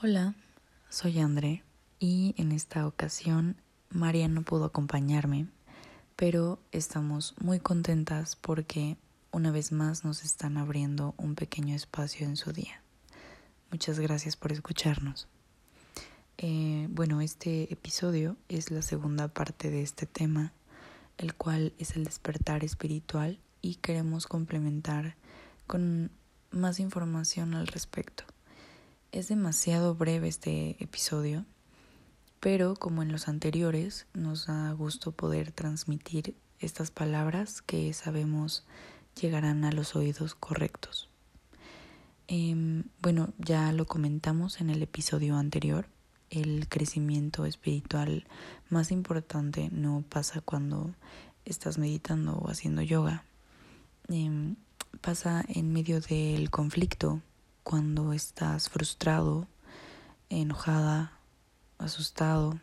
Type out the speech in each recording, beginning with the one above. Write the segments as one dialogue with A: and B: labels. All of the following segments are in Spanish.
A: Hola, soy André y en esta ocasión María no pudo acompañarme, pero estamos muy contentas porque una vez más nos están abriendo un pequeño espacio en su día. Muchas gracias por escucharnos. Eh, bueno, este episodio es la segunda parte de este tema, el cual es el despertar espiritual y queremos complementar con más información al respecto. Es demasiado breve este episodio, pero como en los anteriores, nos da gusto poder transmitir estas palabras que sabemos llegarán a los oídos correctos. Em, bueno, ya lo comentamos en el episodio anterior, el crecimiento espiritual más importante no pasa cuando estás meditando o haciendo yoga. Em, pasa en medio del conflicto, cuando estás frustrado, enojada, asustado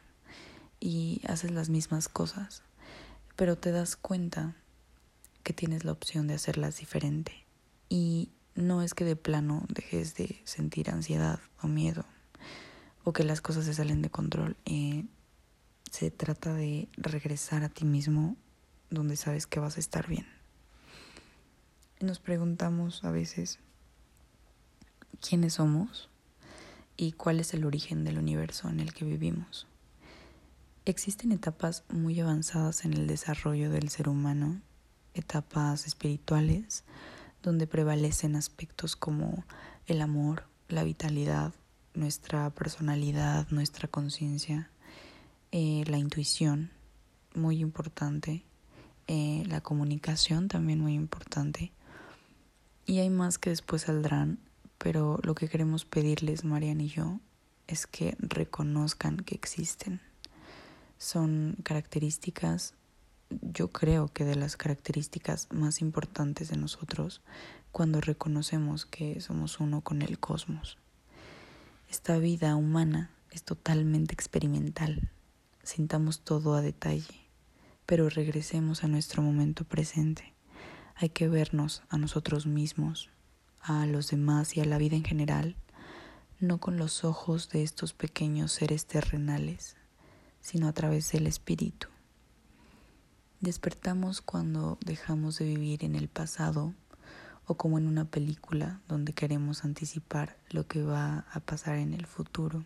A: y haces las mismas cosas, pero te das cuenta que tienes la opción de hacerlas diferente. Y no es que de plano dejes de sentir ansiedad o miedo o que las cosas se salen de control. Eh, se trata de regresar a ti mismo donde sabes que vas a estar bien. Nos preguntamos a veces, quiénes somos y cuál es el origen del universo en el que vivimos. Existen etapas muy avanzadas en el desarrollo del ser humano, etapas espirituales, donde prevalecen aspectos como el amor, la vitalidad, nuestra personalidad, nuestra conciencia, eh, la intuición, muy importante, eh, la comunicación también muy importante. Y hay más que después saldrán pero lo que queremos pedirles, Marian y yo, es que reconozcan que existen. Son características, yo creo que de las características más importantes de nosotros cuando reconocemos que somos uno con el cosmos. Esta vida humana es totalmente experimental. Sintamos todo a detalle, pero regresemos a nuestro momento presente. Hay que vernos a nosotros mismos, a los demás y a la vida en general, no con los ojos de estos pequeños seres terrenales, sino a través del espíritu. Despertamos cuando dejamos de vivir en el pasado o como en una película donde queremos anticipar lo que va a pasar en el futuro.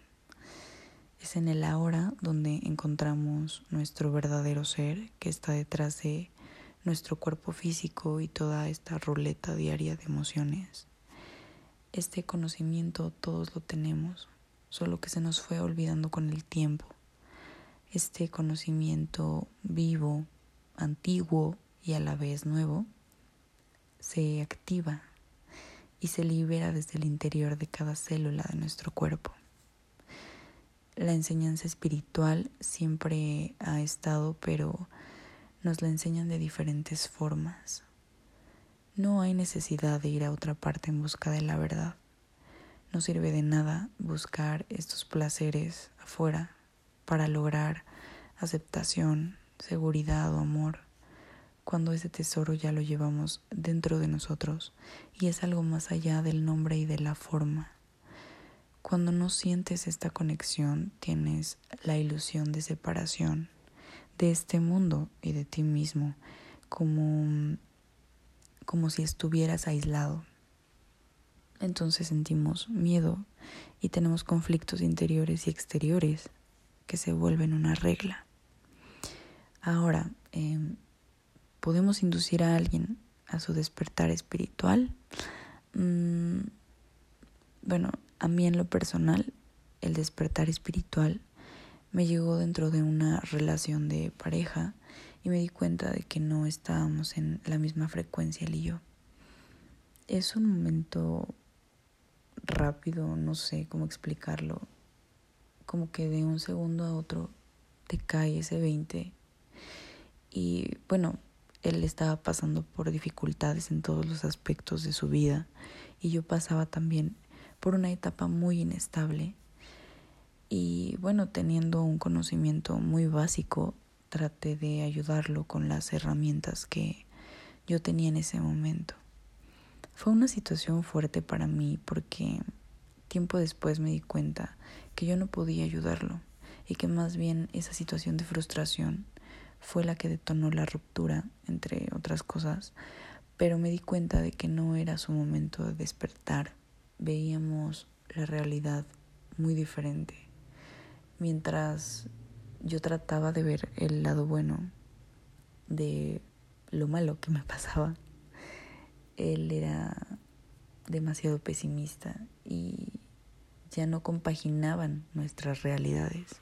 A: Es en el ahora donde encontramos nuestro verdadero ser que está detrás de nuestro cuerpo físico y toda esta ruleta diaria de emociones. Este conocimiento todos lo tenemos, solo que se nos fue olvidando con el tiempo. Este conocimiento vivo, antiguo y a la vez nuevo, se activa y se libera desde el interior de cada célula de nuestro cuerpo. La enseñanza espiritual siempre ha estado, pero nos la enseñan de diferentes formas. No hay necesidad de ir a otra parte en busca de la verdad. No sirve de nada buscar estos placeres afuera para lograr aceptación, seguridad o amor, cuando ese tesoro ya lo llevamos dentro de nosotros y es algo más allá del nombre y de la forma. Cuando no sientes esta conexión, tienes la ilusión de separación de este mundo y de ti mismo, como como si estuvieras aislado. Entonces sentimos miedo y tenemos conflictos interiores y exteriores que se vuelven una regla. Ahora, em, ¿podemos inducir a alguien a su despertar espiritual? Mm, bueno, a mí en lo personal, el despertar espiritual me llegó dentro de una relación de pareja y me di cuenta de que no estábamos en la misma frecuencia él y yo. Es un momento rápido, no sé cómo explicarlo, como que de un segundo a otro te cae ese 20 y bueno, él estaba pasando por dificultades en todos los aspectos de su vida. Y yo pasaba también por una etapa muy inestable. Y bueno, teniendo un conocimiento muy básico traté de ayudarlo con las herramientas que yo tenía en ese momento. Fue una situación fuerte para mí porque Tiempo después me di cuenta que yo no podía ayudarlo y que más bien esa situación de frustración fue la que detonó la ruptura, entre otras cosas, pero me di cuenta de que no era su momento de despertar. Veíamos la realidad muy diferente. Mientras yo trataba de ver el lado bueno de lo malo que me pasaba, él era demasiado pesimista y ya no compaginaban nuestras realidades.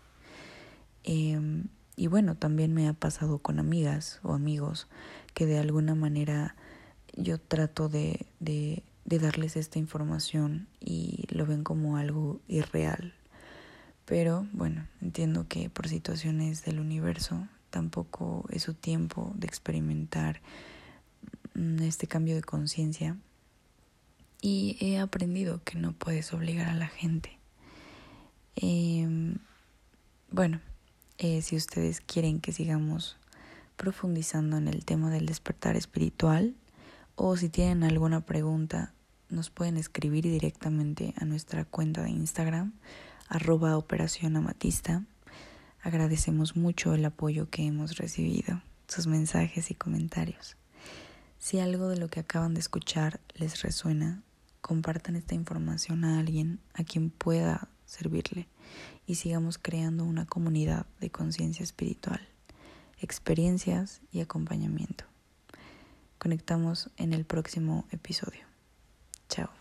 A: Em, y bueno, también me ha pasado con amigas o amigos que de alguna manera yo trato de, de, de darles esta información y lo ven como algo irreal. Pero bueno, entiendo que por situaciones del universo tampoco es su tiempo de experimentar mm, este cambio de conciencia. Y he aprendido que no puedes obligar a la gente. Eh, bueno, eh, si ustedes quieren que sigamos profundizando en el tema del despertar espiritual o si tienen alguna pregunta, nos pueden escribir directamente a nuestra cuenta de Instagram, arroba operación amatista. Agradecemos mucho el apoyo que hemos recibido, sus mensajes y comentarios. Si algo de lo que acaban de escuchar les resuena, compartan esta información a alguien a quien pueda servirle y sigamos creando una comunidad de conciencia espiritual, experiencias y acompañamiento. Conectamos en el próximo episodio. Chao.